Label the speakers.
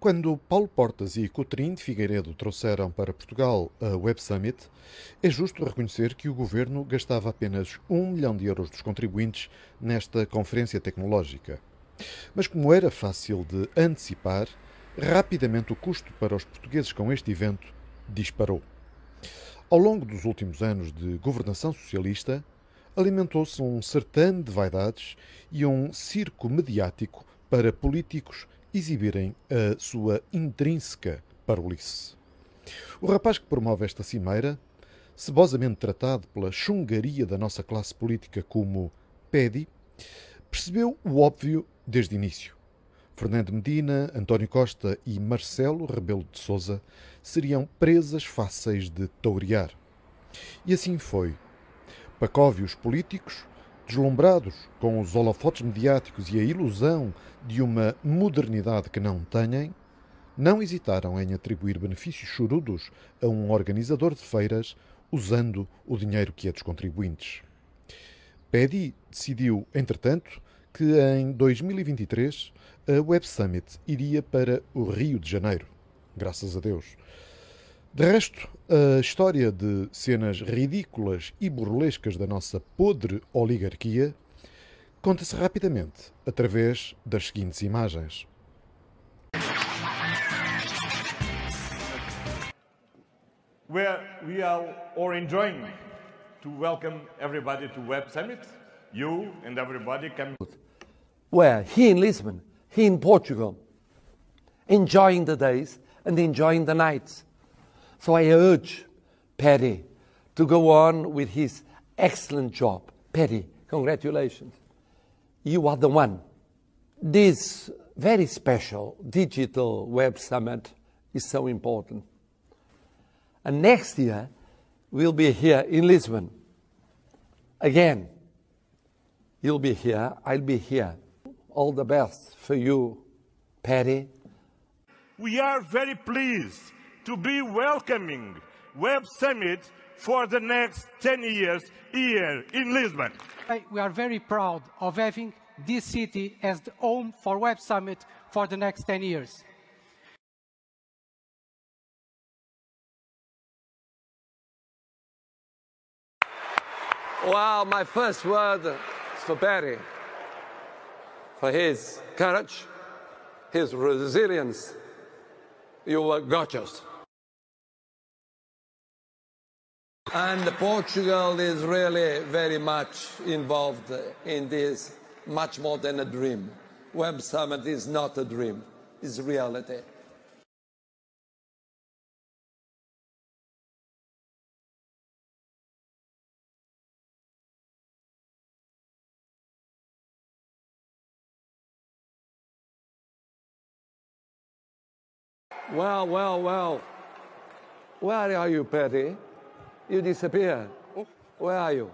Speaker 1: Quando Paulo Portas e Coutrinho de Figueiredo trouxeram para Portugal a Web Summit, é justo reconhecer que o governo gastava apenas um milhão de euros dos contribuintes nesta conferência tecnológica. Mas, como era fácil de antecipar, rapidamente o custo para os portugueses com este evento disparou. Ao longo dos últimos anos de governação socialista, alimentou-se um certame de vaidades e um circo mediático para políticos exibirem a sua intrínseca parolice. O rapaz que promove esta cimeira, cebosamente tratado pela chungaria da nossa classe política como PEDI, percebeu o óbvio desde o início. Fernando Medina, António Costa e Marcelo Rebelo de Sousa seriam presas fáceis de tourear. E assim foi. Pacóvios políticos, deslumbrados com os holofotes mediáticos e a ilusão de uma modernidade que não têm, não hesitaram em atribuir benefícios chorudos a um organizador de feiras usando o dinheiro que é dos contribuintes. Pedi decidiu, entretanto, que em 2023 a Web Summit iria para o Rio de Janeiro. Graças a Deus. De resto, a história de cenas ridículas e burlescas da nossa podre oligarquia conta-se rapidamente através das seguintes imagens.
Speaker 2: Where we are all enjoying to welcome everybody to Web Summit. You and everybody can.
Speaker 3: Where? Here in Lisbon, here in Portugal, enjoying the days and enjoying the nights. So I urge Perry to go on with his excellent job. Perry, congratulations. You are the one. This very special digital web summit is so important. And next year, we'll be here in Lisbon. Again, you'll be here, I'll be here. All the best for you, Patty.
Speaker 2: We are very pleased to be welcoming Web Summit for the next 10 years here in Lisbon.
Speaker 4: We are very proud of having this city as the home for Web Summit for the next 10 years.
Speaker 3: Well, my first word is for Barry, for his courage, his resilience. You were gorgeous. And Portugal is really very much involved in this, much more than a dream. Web Summit is not a dream, it's reality. Well, well, well. Where are you, Patty? You disappeared. Oh. Where are you?